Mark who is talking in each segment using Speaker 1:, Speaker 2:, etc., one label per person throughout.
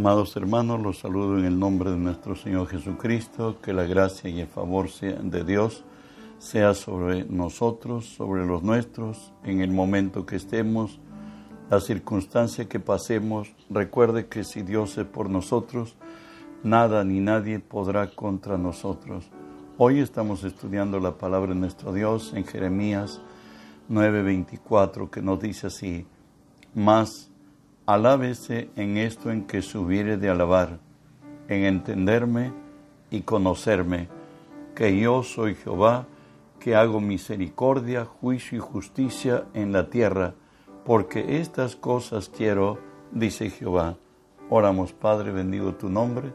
Speaker 1: Amados hermanos, los saludo en el nombre de nuestro Señor Jesucristo, que la gracia y el favor de Dios sea sobre nosotros, sobre los nuestros, en el momento que estemos, la circunstancia que pasemos. Recuerde que si Dios es por nosotros, nada ni nadie podrá contra nosotros. Hoy estamos estudiando la palabra de nuestro Dios en Jeremías 9:24, que nos dice así, más Alábese en esto en que se hubiere de alabar, en entenderme y conocerme, que yo soy Jehová, que hago misericordia, juicio y justicia en la tierra, porque estas cosas quiero, dice Jehová. Oramos, Padre, bendigo tu nombre.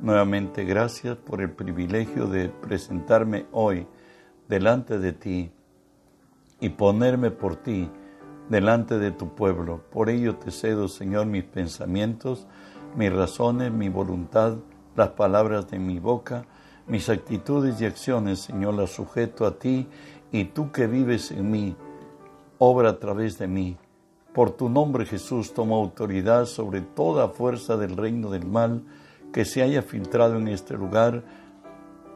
Speaker 1: Nuevamente gracias por el privilegio de presentarme hoy delante de ti y ponerme por ti delante de tu pueblo. Por ello te cedo, Señor, mis pensamientos, mis razones, mi voluntad, las palabras de mi boca, mis actitudes y acciones, Señor, las sujeto a ti y tú que vives en mí, obra a través de mí. Por tu nombre, Jesús, toma autoridad sobre toda fuerza del reino del mal que se haya filtrado en este lugar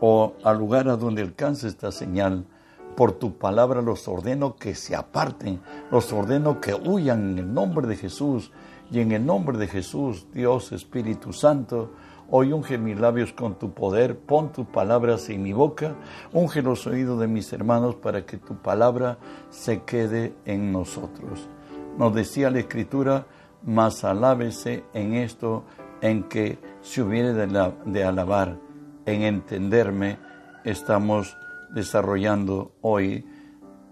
Speaker 1: o al lugar a donde alcance esta señal por tu palabra los ordeno que se aparten, los ordeno que huyan en el nombre de Jesús. Y en el nombre de Jesús, Dios Espíritu Santo, hoy unge mis labios con tu poder, pon tus palabras en mi boca, unge los oídos de mis hermanos para que tu palabra se quede en nosotros. Nos decía la Escritura, mas alábese en esto en que se hubiere de, de alabar, en entenderme, estamos desarrollando hoy,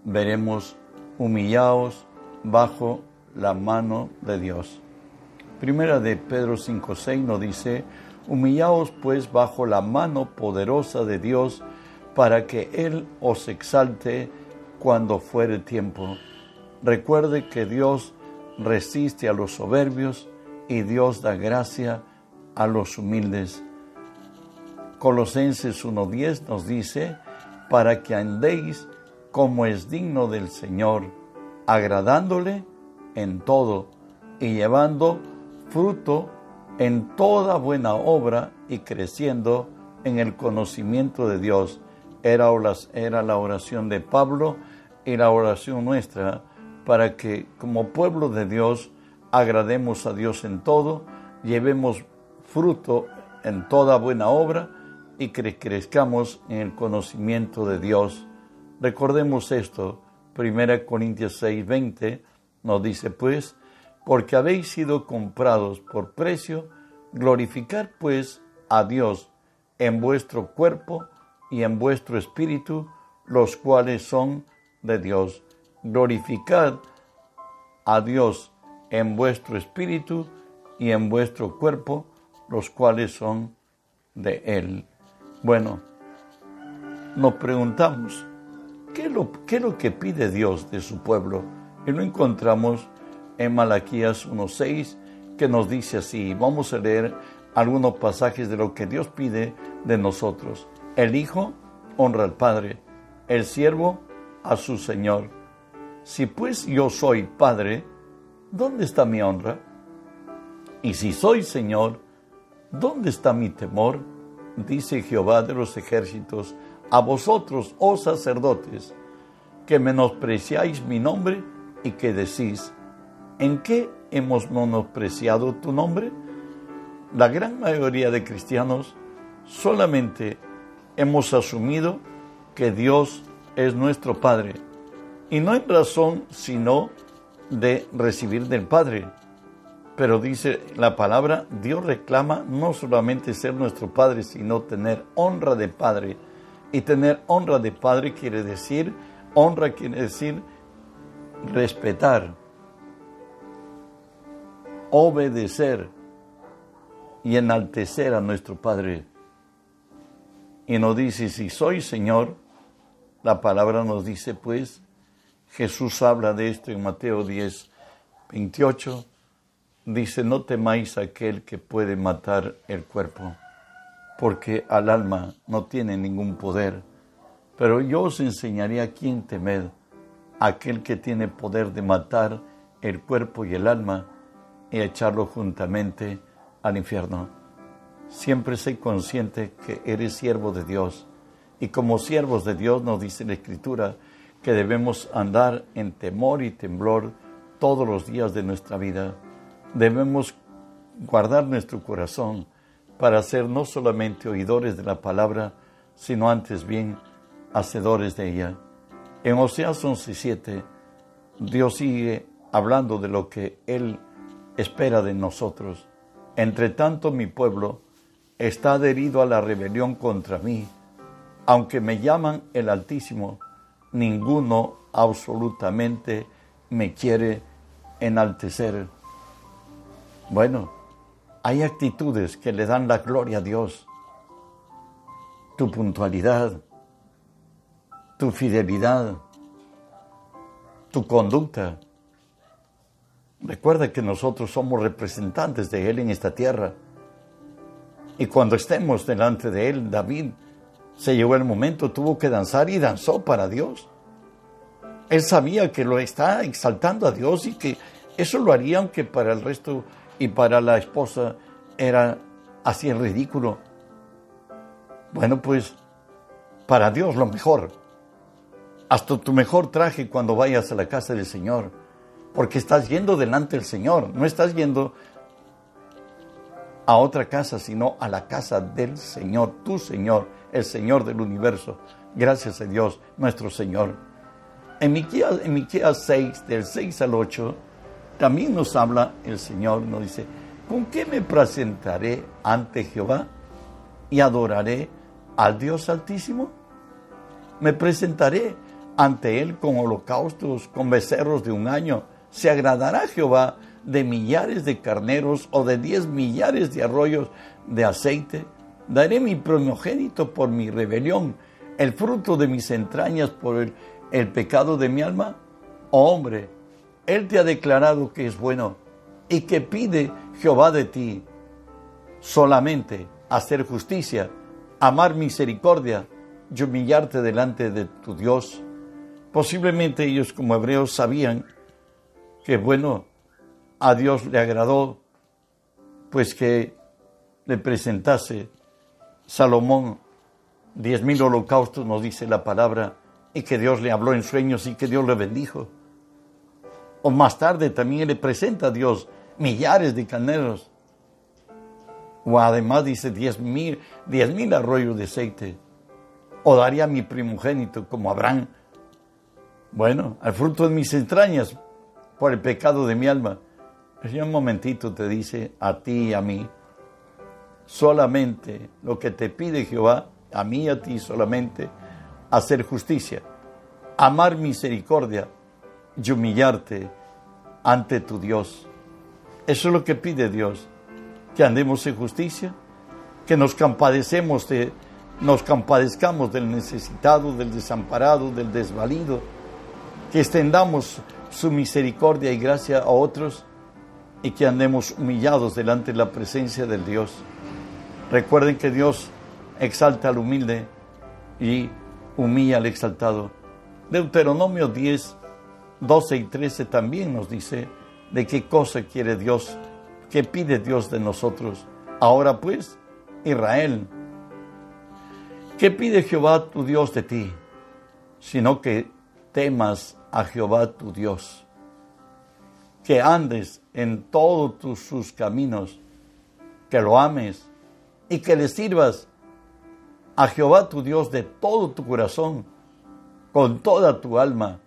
Speaker 1: veremos humillados bajo la mano de Dios. Primera de Pedro 5.6 nos dice, humillaos pues bajo la mano poderosa de Dios para que Él os exalte cuando fuere tiempo. Recuerde que Dios resiste a los soberbios y Dios da gracia a los humildes. Colosenses 1.10 nos dice, para que andéis como es digno del Señor, agradándole en todo y llevando fruto en toda buena obra y creciendo en el conocimiento de Dios. Era, la oración de Pablo y la oración nuestra para que como pueblo de Dios agrademos a Dios en todo, llevemos fruto en toda buena obra y que crezcamos en el conocimiento de Dios. Recordemos esto, 1 Corintios 6, 20 nos dice pues, porque habéis sido comprados por precio, glorificar pues a Dios en vuestro cuerpo y en vuestro espíritu, los cuales son de Dios. Glorificad a Dios en vuestro espíritu y en vuestro cuerpo, los cuales son de Él. Bueno, nos preguntamos, ¿qué es, lo, ¿qué es lo que pide Dios de su pueblo? Y lo encontramos en Malaquías 1.6, que nos dice así, vamos a leer algunos pasajes de lo que Dios pide de nosotros. El Hijo honra al Padre, el siervo a su Señor. Si pues yo soy Padre, ¿dónde está mi honra? Y si soy Señor, ¿dónde está mi temor? Dice Jehová de los ejércitos, a vosotros, oh sacerdotes, que menospreciáis mi nombre y que decís, ¿en qué hemos menospreciado tu nombre? La gran mayoría de cristianos solamente hemos asumido que Dios es nuestro Padre, y no en razón sino de recibir del Padre, pero dice la palabra, Dios reclama no solamente ser nuestro Padre, sino tener honra de Padre. Y tener honra de Padre quiere decir, honra quiere decir respetar, obedecer y enaltecer a nuestro Padre. Y nos dice, si soy Señor, la palabra nos dice pues, Jesús habla de esto en Mateo 10, 28, dice, no temáis a aquel que puede matar el cuerpo, porque al alma no tiene ningún poder. Pero yo os enseñaré a quién temed, aquel que tiene poder de matar el cuerpo y el alma y echarlo juntamente al infierno. Siempre sé consciente que eres siervo de Dios. Y como siervos de Dios nos dice la Escritura que debemos andar en temor y temblor todos los días de nuestra vida. Debemos guardar nuestro corazón para ser no solamente oidores de la palabra, sino antes bien hacedores de ella. En Oseas 11:7, Dios sigue hablando de lo que Él espera de nosotros. Entre tanto, mi pueblo está adherido a la rebelión contra mí. Aunque me llaman el Altísimo, ninguno absolutamente me quiere enaltecer. Bueno, hay actitudes que le dan la gloria a Dios. Tu puntualidad, tu fidelidad, tu conducta. Recuerda que nosotros somos representantes de Él en esta tierra. Y cuando estemos delante de Él, David se llegó el momento, tuvo que danzar y danzó para Dios. Él sabía que lo está exaltando a Dios y que eso lo haría aunque para el resto y para la esposa era así el ridículo. Bueno, pues para Dios lo mejor. Hasta tu mejor traje cuando vayas a la casa del Señor. Porque estás yendo delante del Señor. No estás yendo a otra casa, sino a la casa del Señor, tu Señor, el Señor del universo. Gracias a Dios, nuestro Señor. En Miqueas, en Miqueas 6, del 6 al 8, también nos habla el Señor, nos dice, ¿con qué me presentaré ante Jehová y adoraré al Dios Altísimo? Me presentaré ante Él con holocaustos, con becerros de un año. ¿Se agradará Jehová de millares de carneros o de diez millares de arroyos de aceite. Daré mi primogénito por mi rebelión, el fruto de mis entrañas por el, el pecado de mi alma. Oh, hombre, Él te ha declarado que es bueno y que pide Jehová de ti solamente hacer justicia, amar misericordia y humillarte delante de tu Dios. Posiblemente ellos como hebreos sabían que bueno, a Dios le agradó pues que le presentase Salomón diez mil holocaustos, nos dice la palabra, y que Dios le habló en sueños y que Dios le bendijo. O más tarde también le presenta a Dios millares de carneros. O además dice diez mil, diez mil arroyos de aceite. O daría mi primogénito como Abraham. Bueno, al fruto de mis entrañas, por el pecado de mi alma. El Señor un momentito te dice a ti y a mí, solamente lo que te pide Jehová, a mí y a ti solamente, hacer justicia, amar misericordia y humillarte ante tu Dios. Eso es lo que pide Dios, que andemos en justicia, que nos compadecemos de, nos compadezcamos del necesitado, del desamparado, del desvalido, que extendamos su misericordia y gracia a otros y que andemos humillados delante de la presencia del Dios. Recuerden que Dios exalta al humilde y humilla al exaltado. Deuteronomio 10, 12 y 13 también nos dice de qué cosa quiere Dios, qué pide Dios de nosotros. Ahora pues, Israel, ¿qué pide Jehová tu Dios de ti? Sino que temas a Jehová tu Dios que andes en todos sus caminos, que lo ames y que le sirvas a Jehová tu Dios de todo tu corazón, con toda tu alma,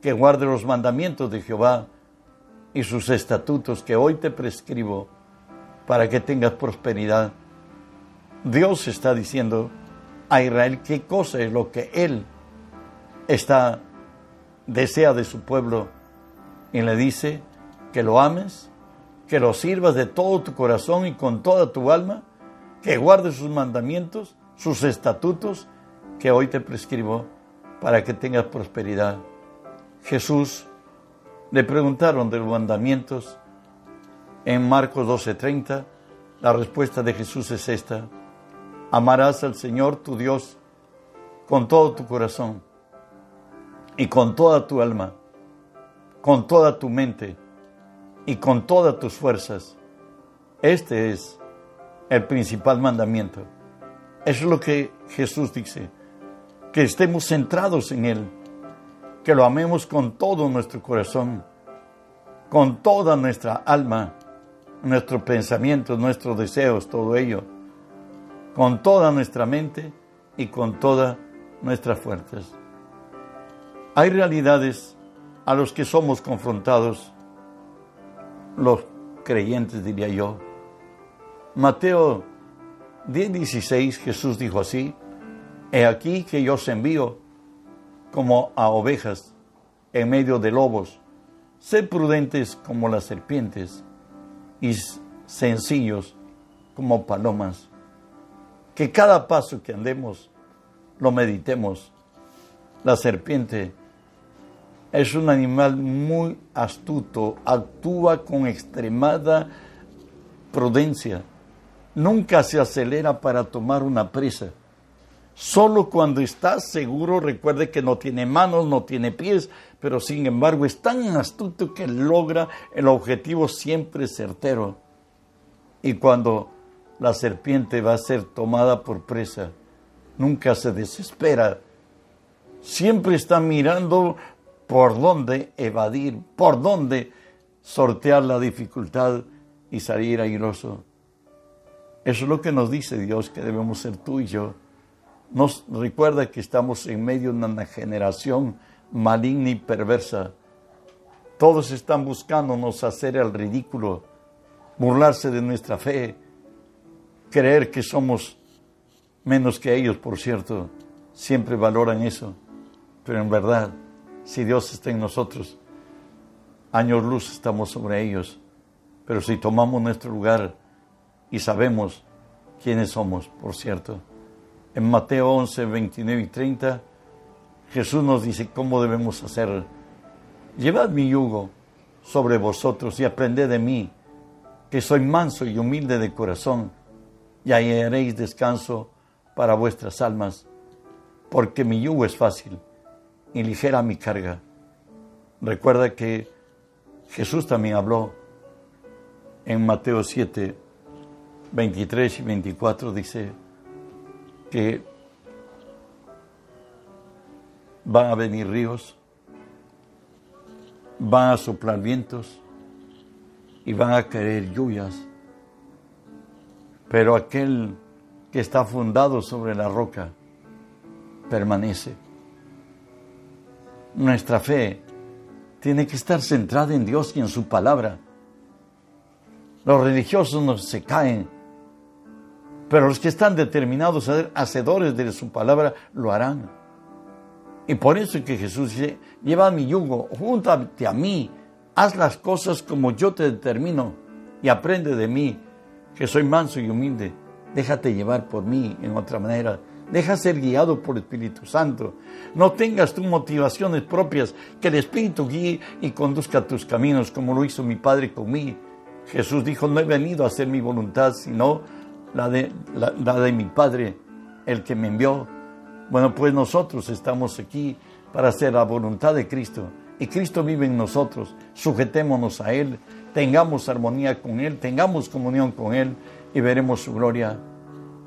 Speaker 1: que guarde los mandamientos de Jehová y sus estatutos que hoy te prescribo para que tengas prosperidad. Dios está diciendo a Israel qué cosa es lo que Él está desea de su pueblo y le dice que lo ames, que lo sirvas de todo tu corazón y con toda tu alma, que guardes sus mandamientos, sus estatutos que hoy te prescribo para que tengas prosperidad. Jesús le preguntaron de los mandamientos en Marcos 12:30. La respuesta de Jesús es esta. Amarás al Señor tu Dios con todo tu corazón y con toda tu alma con toda tu mente y con todas tus fuerzas. Este es el principal mandamiento. Es lo que Jesús dice, que estemos centrados en Él, que lo amemos con todo nuestro corazón, con toda nuestra alma, nuestros pensamientos, nuestros deseos, todo ello, con toda nuestra mente y con todas nuestras fuerzas. Hay realidades a los que somos confrontados los creyentes, diría yo. Mateo 10:16 Jesús dijo así, He aquí que yo os envío como a ovejas en medio de lobos. Sed prudentes como las serpientes y sencillos como palomas. Que cada paso que andemos lo meditemos. La serpiente es un animal muy astuto, actúa con extremada prudencia, nunca se acelera para tomar una presa. Solo cuando está seguro, recuerde que no tiene manos, no tiene pies, pero sin embargo es tan astuto que logra el objetivo siempre certero. Y cuando la serpiente va a ser tomada por presa, nunca se desespera. Siempre está mirando por dónde evadir, por dónde sortear la dificultad y salir airoso. Eso es lo que nos dice Dios que debemos ser tú y yo. Nos recuerda que estamos en medio de una generación maligna y perversa. Todos están buscándonos hacer el ridículo, burlarse de nuestra fe, creer que somos menos que ellos, por cierto. Siempre valoran eso. Pero en verdad, si Dios está en nosotros, años luz estamos sobre ellos. Pero si tomamos nuestro lugar y sabemos quiénes somos, por cierto, en Mateo 11, 29 y 30, Jesús nos dice cómo debemos hacer. Llevad mi yugo sobre vosotros y aprended de mí, que soy manso y humilde de corazón, y hallaréis descanso para vuestras almas, porque mi yugo es fácil y ligera mi carga. Recuerda que Jesús también habló en Mateo 7, 23 y 24, dice que van a venir ríos, van a soplar vientos y van a caer lluvias, pero aquel que está fundado sobre la roca permanece nuestra fe tiene que estar centrada en Dios y en su palabra. Los religiosos no se caen, pero los que están determinados a ser hacedores de su palabra lo harán. Y por eso es que Jesús dice, lleva mi yugo, júntate a mí, haz las cosas como yo te determino y aprende de mí, que soy manso y humilde. Déjate llevar por mí en otra manera. Deja ser guiado por el Espíritu Santo. No tengas tus motivaciones propias, que el Espíritu guíe y conduzca tus caminos, como lo hizo mi Padre conmigo. Jesús dijo, no he venido a hacer mi voluntad, sino la de, la, de mi Padre, el que me envió. Bueno, pues nosotros estamos aquí para hacer la voluntad de Cristo. Y Cristo vive en nosotros. Sujetémonos a Él, tengamos armonía con Él, tengamos comunión con Él y veremos su gloria.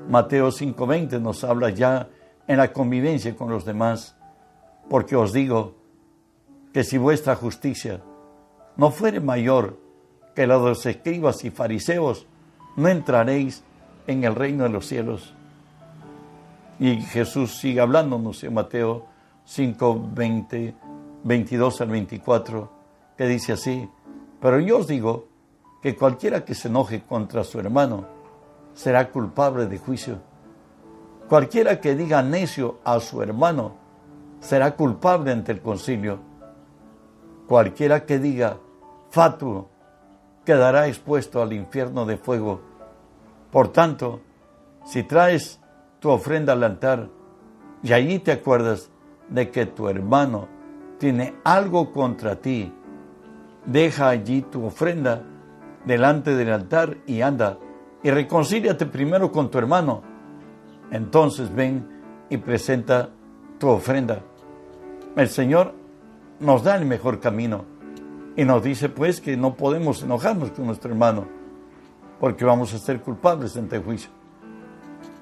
Speaker 1: Mateo 5:20 nos habla ya en la convivencia con los demás, porque os digo que si vuestra justicia no fuere mayor que la de los escribas y fariseos, no entraréis en el reino de los cielos. Y Jesús sigue hablándonos en Mateo 5, 22 al 24, que dice así, pero yo os digo que cualquiera que se enoje contra su hermano, será culpable de juicio. Cualquiera que diga necio a su hermano será culpable ante el concilio. Cualquiera que diga fatuo quedará expuesto al infierno de fuego. Por tanto, si traes tu ofrenda al altar y allí te acuerdas de que tu hermano tiene algo contra ti, deja allí tu ofrenda delante del altar y anda y reconcíliate primero con tu hermano. Entonces ven y presenta tu ofrenda. El Señor nos da el mejor camino y nos dice pues que no podemos enojarnos con nuestro hermano, porque vamos a ser culpables ante el juicio.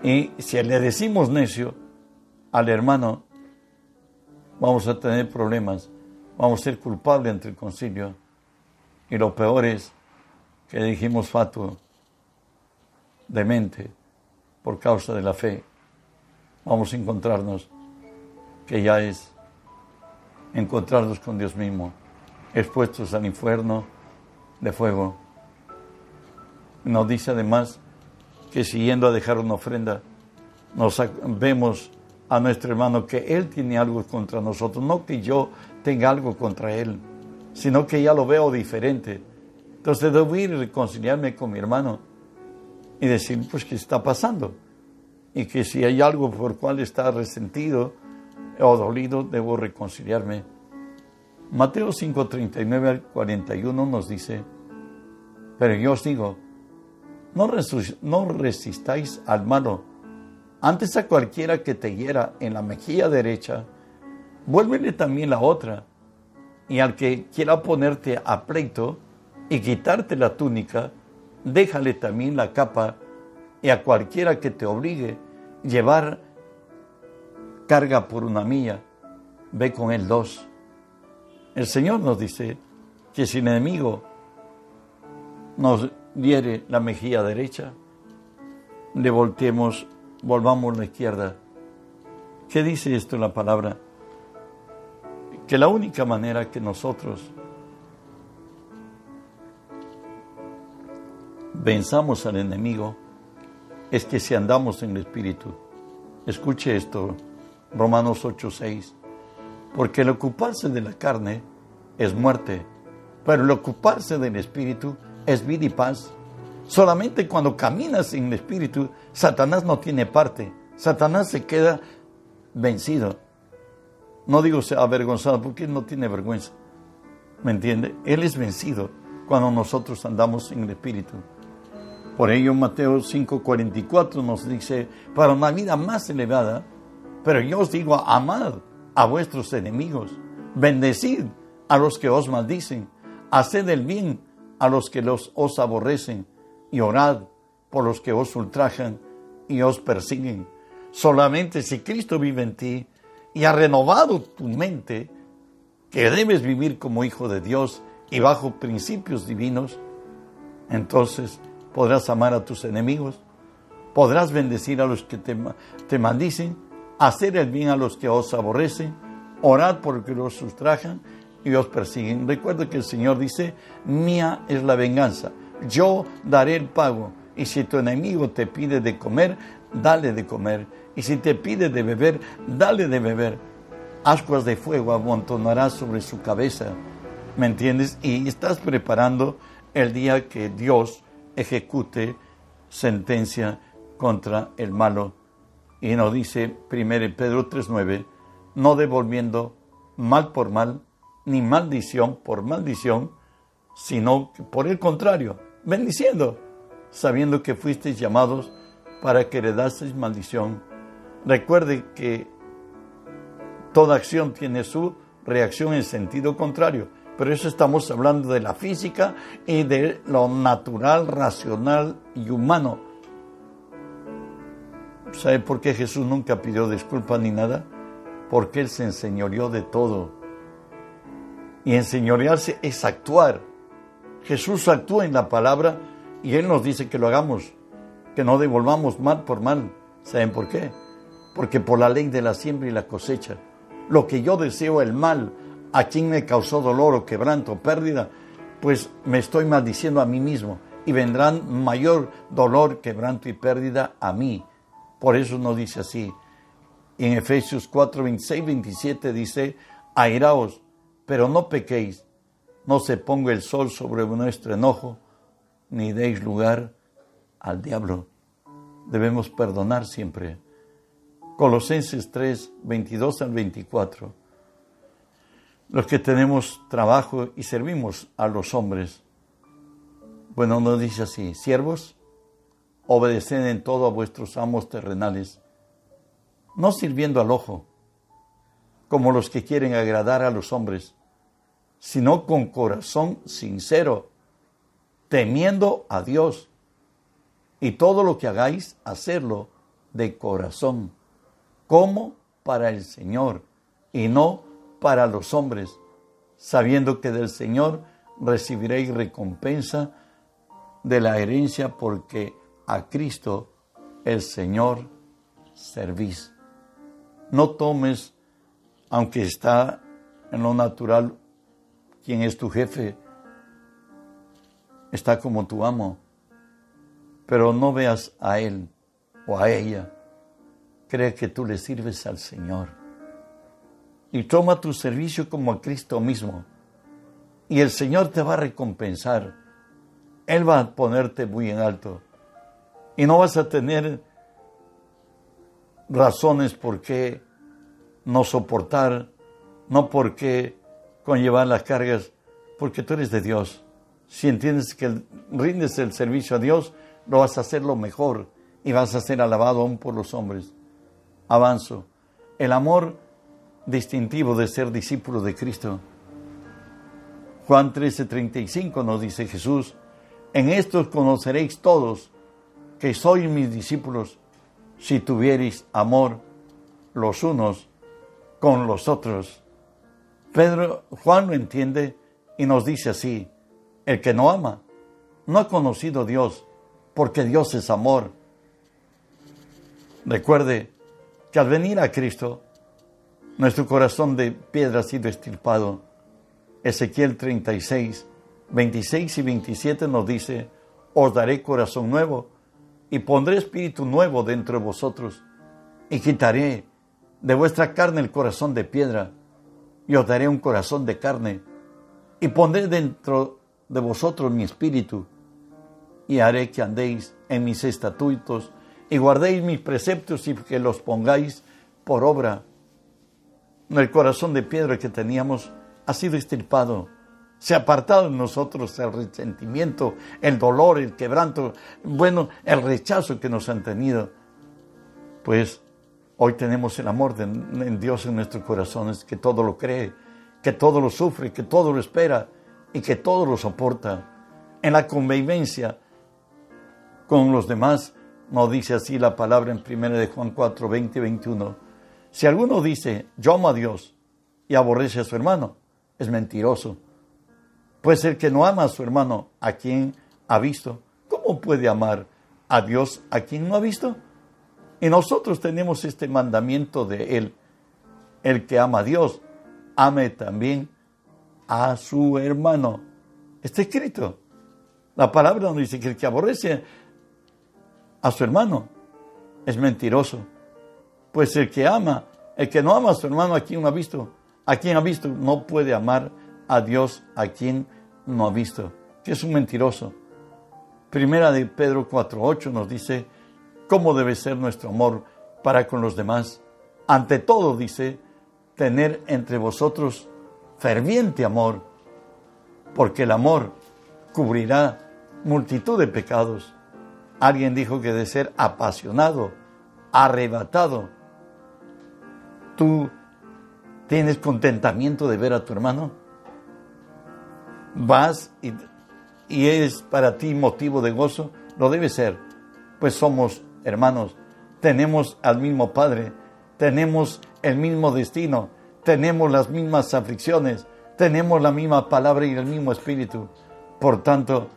Speaker 1: Y si le decimos necio al hermano, vamos a tener problemas, vamos a ser culpables ante el concilio. Y lo peor es que dijimos fatuo, demente, por causa de la fe. Vamos a encontrarnos, que ya es encontrarnos con Dios mismo, expuestos al infierno de fuego. Nos dice además que siguiendo a dejar una ofrenda, nos vemos a nuestro hermano que él tiene algo contra nosotros, no que yo tenga algo contra él, sino que ya lo veo diferente. Entonces debo ir y reconciliarme con mi hermano y decir, pues, ¿qué está pasando? Y que si hay algo por cual está resentido o dolido, debo reconciliarme. Mateo 5, 39 al 41 nos dice, pero yo os digo, no, no resistáis al malo, antes a cualquiera que te hiera en la mejilla derecha, vuélvele también la otra, y al que quiera ponerte a pleito y quitarte la túnica, déjale también la capa, y a cualquiera que te obligue llevar carga por una milla, ve con él dos. El Señor nos dice que si el enemigo nos diere la mejilla derecha, le volteemos volvamos la izquierda. ¿Qué dice esto en la palabra? Que la única manera que nosotros venzamos al enemigo es que si andamos en el Espíritu. Escuche esto, Romanos 8:6. Porque el ocuparse de la carne es muerte, pero el ocuparse del Espíritu es vida y paz. Solamente cuando caminas en el Espíritu, Satanás no tiene parte. Satanás se queda vencido. No digo avergonzado porque él no tiene vergüenza. ¿Me entiende? Él es vencido cuando nosotros andamos en el Espíritu. Por ello Mateo 5:44 nos dice, para una vida más elevada, pero yo os digo, amad a vuestros enemigos, bendecid a los que os maldicen, haced el bien a los que los, os aborrecen y orad por los que os ultrajan y os persiguen. Solamente si Cristo vive en ti y ha renovado tu mente, que debes vivir como hijo de Dios y bajo principios divinos, entonces podrás amar a tus enemigos, podrás bendecir a los que te, te maldicen, hacer el bien a los que os aborrecen, orar por los que os ultrajan y os persiguen. Recuerda que el Señor dice, mía es la venganza, yo daré el pago. Y si tu enemigo te pide de comer, dale de comer. Y si te pide de beber, dale de beber. Ascuas de fuego amontonarás sobre su cabeza. ¿Me entiendes? Y estás preparando el día que Dios ejecute sentencia contra el malo. Y nos dice 1 Pedro 3.9, no devolviendo mal por mal, ni maldición por maldición, sino por el contrario, bendiciendo, sabiendo que fuisteis llamados para que heredaseis maldición. Recuerde que toda acción tiene su reacción en sentido contrario, pero eso estamos hablando de la física y de lo natural, racional y humano. ¿Sabe por qué Jesús nunca pidió disculpas ni nada? Porque Él se enseñoreó de todo. Y enseñorearse es actuar Jesús actúa en la palabra y Él nos dice que lo hagamos, que no devolvamos mal por mal. ¿Saben por qué? Porque por la ley de la siembra y la cosecha, lo que yo deseo el mal, a quien me causó dolor o quebranto, pérdida, pues me estoy maldiciendo a mí mismo y vendrán mayor dolor, quebranto y pérdida a mí. Por eso nos dice así. En Efesios 4, 26, 27 dice, airaos, pero no pequéis no se ponga el sol sobre nuestro enojo, ni deis lugar al diablo. Debemos perdonar siempre. Colosenses 3, 22 al 24. Los que tenemos trabajo y servimos a los hombres. Bueno, nos dice así, siervos, obedeced en todo a vuestros amos terrenales, no sirviendo al ojo, como los que quieren agradar a los hombres, sino con corazón sincero, temiendo a Dios. Y todo lo que hagáis, hacerlo de corazón, como para el Señor y no para los hombres, sabiendo que del Señor recibiréis recompensa de la herencia porque a Cristo el Señor servís. No tomes, aunque está en lo natural, quien es tu jefe, está como tu amo, pero no veas a él o a ella. Cree que tú le sirves al Señor. Y toma tu servicio como a Cristo mismo. Y el Señor te va a recompensar. Él va a ponerte muy en alto. Y no vas a tener razones por qué no soportar, no por qué conllevar las cargas, porque tú eres de Dios. Si entiendes que rindes el servicio a Dios, lo vas a hacer lo mejor y vas a ser alabado aún por los hombres. Avanzo. El amor distintivo de ser discípulo de Cristo. Juan 13:35 nos dice Jesús, en estos conoceréis todos que sois mis discípulos si tuvierais amor los unos con los otros. Pedro, Juan lo entiende y nos dice así, el que no ama no ha conocido a Dios, porque Dios es amor. Recuerde que al venir a Cristo, nuestro corazón de piedra ha sido estirpado. Ezequiel 36, 26 y 27 nos dice, os daré corazón nuevo y pondré espíritu nuevo dentro de vosotros y quitaré de vuestra carne el corazón de piedra y daré un corazón de carne y pondré dentro de vosotros mi espíritu y haré que andéis en mis estatutos y guardéis mis preceptos y que los pongáis por obra. El corazón de piedra que teníamos ha sido estirpado. Se ha apartado en nosotros el resentimiento, el dolor, el quebranto, bueno, el rechazo que nos han tenido. Pues hoy tenemos el amor de en Dios en nuestros corazones, que todo lo cree, que todo lo sufre, que todo lo espera y que todo lo soporta. En la convivencia con los demás, nos dice así la palabra en 1 de Juan 4, 20 y 21. Si alguno dice, yo amo a Dios y aborrece a su hermano, es mentiroso. Pues el que no ama a su hermano, a quien ha visto, ¿cómo puede amar a Dios a quien no ha visto? Y nosotros tenemos este mandamiento de Él. El que ama a Dios, ame también a su hermano. Está escrito. La palabra nos dice que el que aborrece a su hermano es mentiroso. Pues el que ama, el que no ama a su hermano, ¿a quien no ha visto? ¿A quien ha visto? No puede amar a Dios a quien no ha visto. Que es un mentiroso. Primera de Pedro 4.8 nos dice cómo debe ser nuestro amor para con los demás. Ante todo, dice, tener entre vosotros ferviente amor, porque el amor cubrirá multitud de pecados. Alguien dijo que de ser apasionado, arrebatado, tú tienes contentamiento de ver a tu hermano. Vas y, y es para ti motivo de gozo, lo debe ser, pues somos hermanos, tenemos al mismo Padre, tenemos el mismo destino, tenemos las mismas aflicciones, tenemos la misma palabra y el mismo espíritu. Por tanto,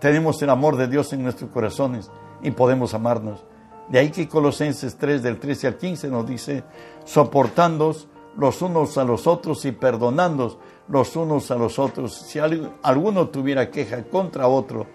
Speaker 1: tenemos el amor de Dios en nuestros corazones y podemos amarnos. De ahí que Colosenses 3 del 13 al 15 nos dice, soportándoos los unos a los otros y perdonándoos los unos a los otros. Si alguno tuviera queja contra otro,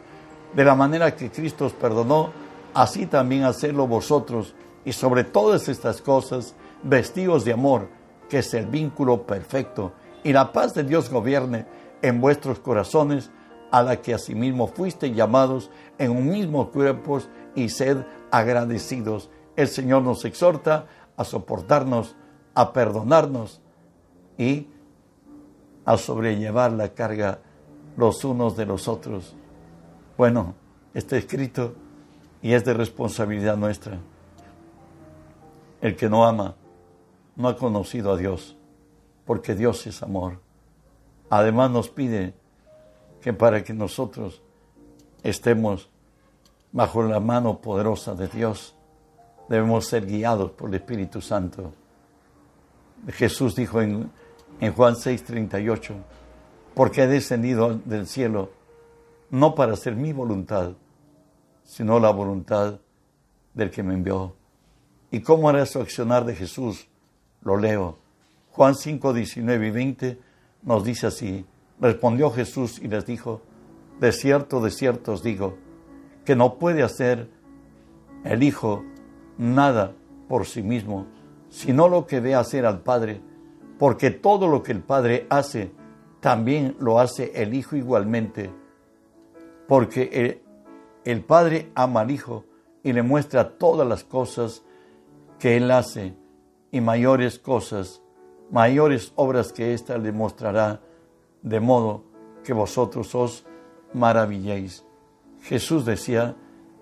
Speaker 1: de la manera que Cristo os perdonó, así también hacerlo vosotros. Y sobre todas estas cosas, vestidos de amor, que es el vínculo perfecto, y la paz de Dios gobierne en vuestros corazones, a la que asimismo fuiste llamados en un mismo cuerpo y sed agradecidos. El Señor nos exhorta a soportarnos, a perdonarnos y a sobrellevar la carga los unos de los otros. Bueno, está escrito y es de responsabilidad nuestra. El que no ama no ha conocido a Dios, porque Dios es amor. Además nos pide que para que nosotros estemos bajo la mano poderosa de Dios. Debemos ser guiados por el Espíritu Santo. Jesús dijo en, en Juan 6:38, porque he descendido del cielo no para hacer mi voluntad, sino la voluntad del que me envió. ¿Y cómo era su accionar de Jesús? Lo leo. Juan 5, 19 y 20 nos dice así. Respondió Jesús y les dijo, de cierto, de cierto os digo, que no puede hacer el Hijo nada por sí mismo, sino lo que ve hacer al Padre, porque todo lo que el Padre hace, también lo hace el Hijo igualmente, porque el, Padre ama al Hijo y le muestra todas las cosas que Él hace y mayores cosas, mayores obras que ésta le mostrará, de modo que vosotros os maravilléis. Jesús decía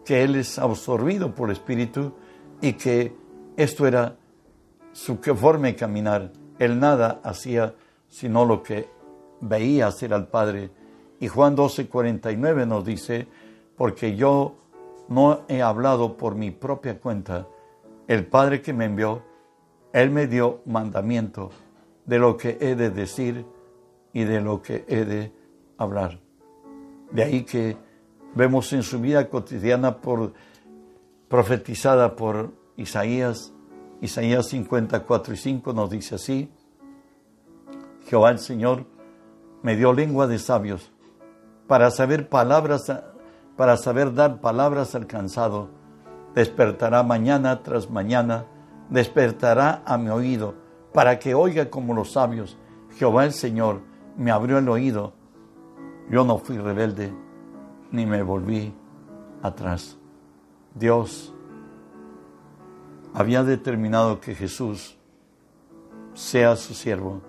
Speaker 1: que Él es absorbido por el Espíritu y que esto era su forma de caminar. Él nada hacía sino lo que veía hacer al Padre. Y Juan 12, 49 nos dice, porque yo no he hablado por mi propia cuenta, el Padre que me envió, Él me dio mandamiento de lo que he de decir y de lo que he de hablar. De ahí que vemos en su vida cotidiana por, profetizada por Isaías, Isaías 54 y 5 nos dice así, Jehová el Señor me dio lengua de sabios para saber palabras, para saber dar palabras al cansado despertará mañana tras mañana, despertará a mi oído, para que oiga como los sabios. Jehová el Señor me abrió el oído. Yo no fui rebelde, ni me volví atrás. Dios había determinado que Jesús sea su siervo.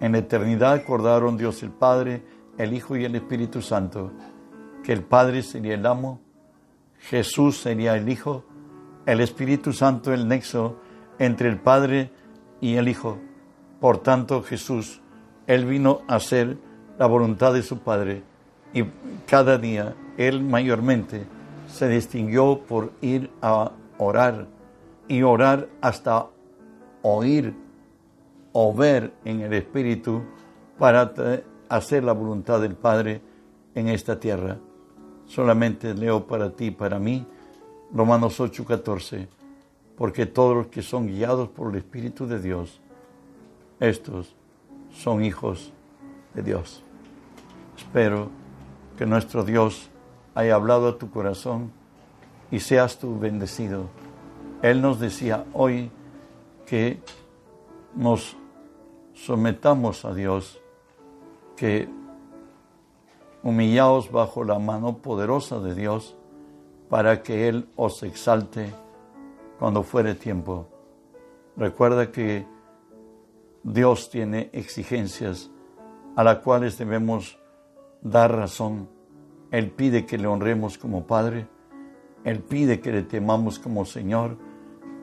Speaker 1: En la eternidad acordaron Dios el Padre, el Hijo y el Espíritu Santo, que el Padre sería el amo Jesús sería el Hijo, el Espíritu Santo el nexo entre el Padre y el Hijo. Por tanto, Jesús, Él vino a hacer la voluntad de su Padre y cada día Él mayormente se distinguió por ir a orar y orar hasta oír o ver en el Espíritu para hacer la voluntad del Padre en esta tierra. Solamente leo para ti y para mí Romanos 8:14, porque todos los que son guiados por el Espíritu de Dios, estos son hijos de Dios. Espero que nuestro Dios haya hablado a tu corazón y seas tú bendecido. Él nos decía hoy que nos sometamos a Dios, que humillaos bajo la mano poderosa de Dios, para que Él os exalte cuando fuere tiempo. Recuerda que Dios tiene exigencias a las cuales debemos dar razón. Él pide que le honremos como Padre, Él pide que le temamos como Señor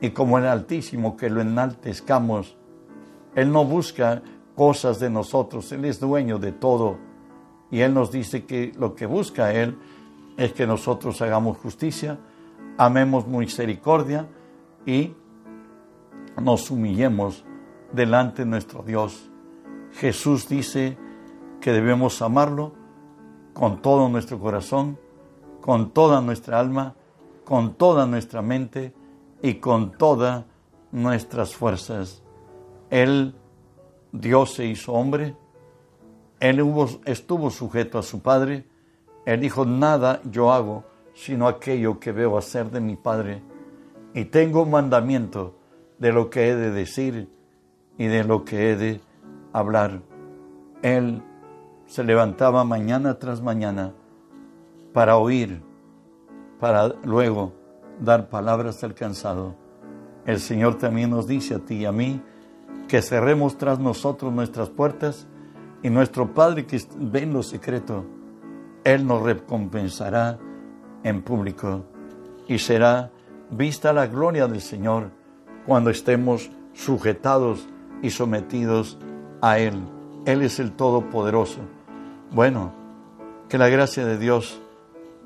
Speaker 1: y como el Altísimo que lo enaltezcamos. Él no busca cosas de nosotros, Él es dueño de todo y Él nos dice que lo que busca Él es que nosotros hagamos justicia, amemos misericordia y nos humillemos delante de nuestro Dios. Jesús dice que debemos amarlo con todo nuestro corazón, con toda nuestra alma, con toda nuestra mente y con todas nuestras fuerzas. Él, Dios se hizo hombre, él estuvo sujeto a su Padre. Él dijo, nada yo hago sino aquello que veo hacer de mi Padre. Y tengo mandamiento de lo que he de decir y de lo que he de hablar. Él se levantaba mañana tras mañana para oír, para luego dar palabras al cansado. El Señor también nos dice a ti y a mí que cerremos tras nosotros nuestras puertas y nuestro Padre que ve en lo secreto, Él nos recompensará en público y será vista la gloria del Señor cuando estemos sujetados y sometidos a Él. Él es el Todopoderoso. Bueno, que la gracia de Dios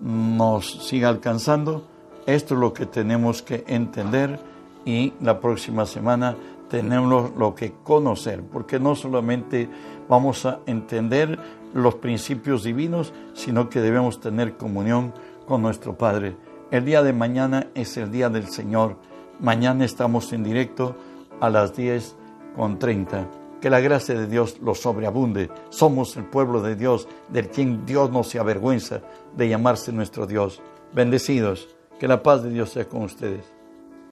Speaker 1: nos siga alcanzando. Esto es lo que tenemos que entender y la próxima semana tenemos lo que conocer, porque no solamente vamos a entender los principios divinos, sino que debemos tener comunión con nuestro Padre. El día de mañana es el día del Señor. Mañana estamos en directo a las 10 con 30. Que la gracia de Dios los sobreabunde. Somos el pueblo de Dios, del quien Dios no se avergüenza de llamarse nuestro Dios. Bendecidos. Que la paz de Dios sea con ustedes.